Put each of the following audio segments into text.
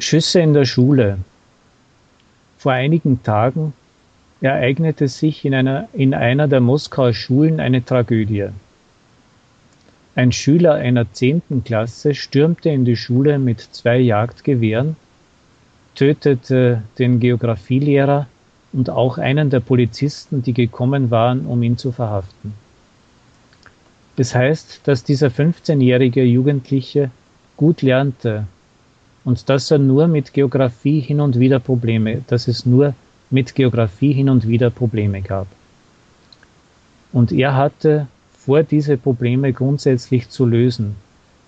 Schüsse in der Schule. Vor einigen Tagen ereignete sich in einer, in einer der Moskauer Schulen eine Tragödie. Ein Schüler einer zehnten Klasse stürmte in die Schule mit zwei Jagdgewehren, tötete den Geographielehrer und auch einen der Polizisten, die gekommen waren, um ihn zu verhaften. Das heißt, dass dieser 15-jährige Jugendliche gut lernte und dass er nur mit Geografie hin und wieder Probleme, dass es nur mit Geografie hin und wieder Probleme gab. Und er hatte vor, diese Probleme grundsätzlich zu lösen,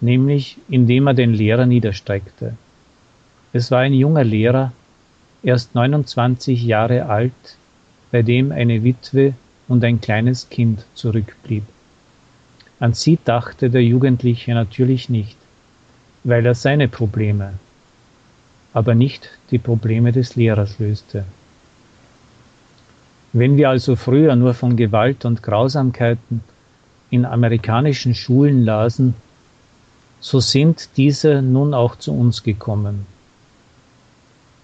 nämlich indem er den Lehrer niederstreckte. Es war ein junger Lehrer, erst 29 Jahre alt, bei dem eine Witwe und ein kleines Kind zurückblieb. An sie dachte der Jugendliche natürlich nicht, weil er seine Probleme, aber nicht die Probleme des Lehrers löste. Wenn wir also früher nur von Gewalt und Grausamkeiten in amerikanischen Schulen lasen, so sind diese nun auch zu uns gekommen.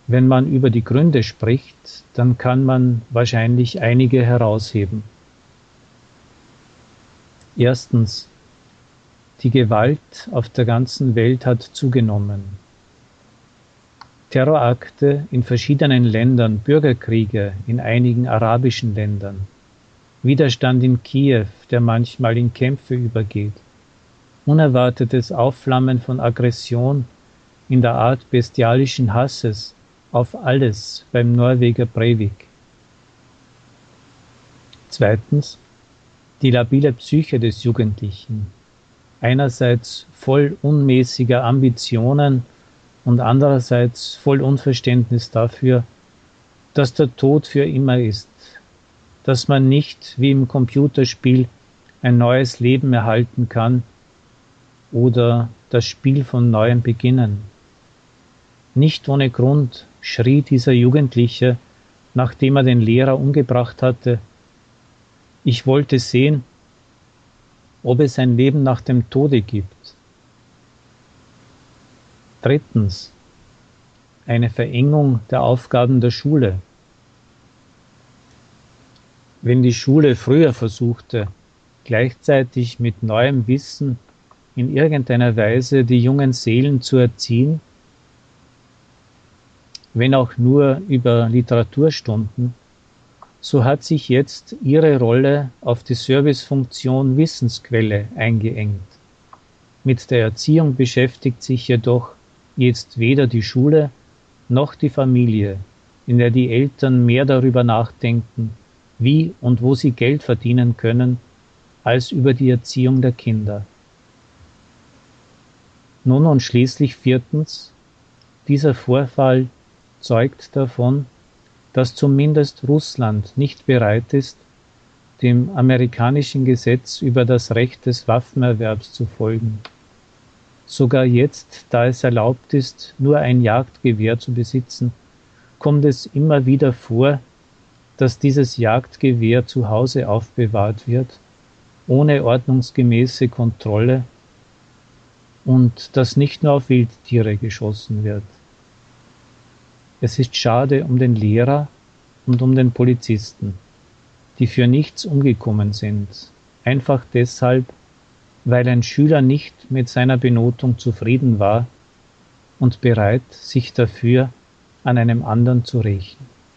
Wenn man über die Gründe spricht, dann kann man wahrscheinlich einige herausheben. Erstens, die Gewalt auf der ganzen Welt hat zugenommen. Terrorakte in verschiedenen Ländern, Bürgerkriege in einigen arabischen Ländern, Widerstand in Kiew, der manchmal in Kämpfe übergeht, unerwartetes Aufflammen von Aggression in der Art bestialischen Hasses auf alles beim Norweger Breivik. Zweitens die labile Psyche des Jugendlichen, einerseits voll unmäßiger Ambitionen und andererseits voll Unverständnis dafür, dass der Tod für immer ist, dass man nicht wie im Computerspiel ein neues Leben erhalten kann oder das Spiel von neuem beginnen. Nicht ohne Grund schrie dieser Jugendliche, nachdem er den Lehrer umgebracht hatte, ich wollte sehen, ob es ein Leben nach dem Tode gibt. Drittens. Eine Verengung der Aufgaben der Schule. Wenn die Schule früher versuchte, gleichzeitig mit neuem Wissen in irgendeiner Weise die jungen Seelen zu erziehen, wenn auch nur über Literaturstunden, so hat sich jetzt ihre Rolle auf die Servicefunktion Wissensquelle eingeengt. Mit der Erziehung beschäftigt sich jedoch jetzt weder die Schule noch die Familie, in der die Eltern mehr darüber nachdenken, wie und wo sie Geld verdienen können, als über die Erziehung der Kinder. Nun und schließlich viertens, dieser Vorfall zeugt davon, dass zumindest Russland nicht bereit ist, dem amerikanischen Gesetz über das Recht des Waffenerwerbs zu folgen. Sogar jetzt, da es erlaubt ist, nur ein Jagdgewehr zu besitzen, kommt es immer wieder vor, dass dieses Jagdgewehr zu Hause aufbewahrt wird, ohne ordnungsgemäße Kontrolle und dass nicht nur auf Wildtiere geschossen wird. Es ist schade um den Lehrer und um den Polizisten, die für nichts umgekommen sind, einfach deshalb, weil ein Schüler nicht mit seiner Benotung zufrieden war und bereit, sich dafür an einem anderen zu rächen.